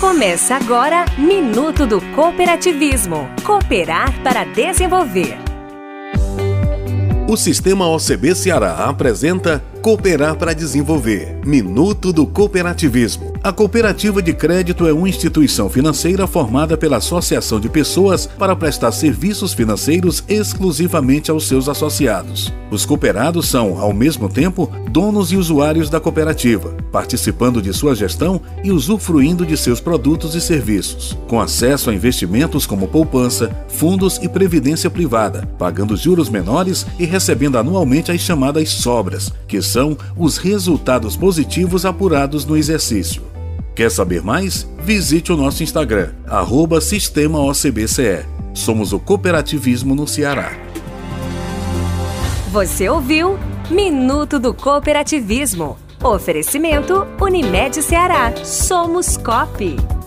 Começa agora Minuto do Cooperativismo. Cooperar para desenvolver. O Sistema OCB Ceará apresenta Cooperar para Desenvolver Minuto do Cooperativismo. A cooperativa de crédito é uma instituição financeira formada pela associação de pessoas para prestar serviços financeiros exclusivamente aos seus associados. Os cooperados são, ao mesmo tempo, donos e usuários da cooperativa, participando de sua gestão e usufruindo de seus produtos e serviços, com acesso a investimentos como poupança, fundos e previdência privada, pagando juros menores e recebendo anualmente as chamadas sobras, que são os resultados positivos apurados no exercício. Quer saber mais? Visite o nosso Instagram, arroba Sistema OCBCE. Somos o cooperativismo no Ceará. Você ouviu Minuto do Cooperativismo. Oferecimento Unimed Ceará. Somos COP.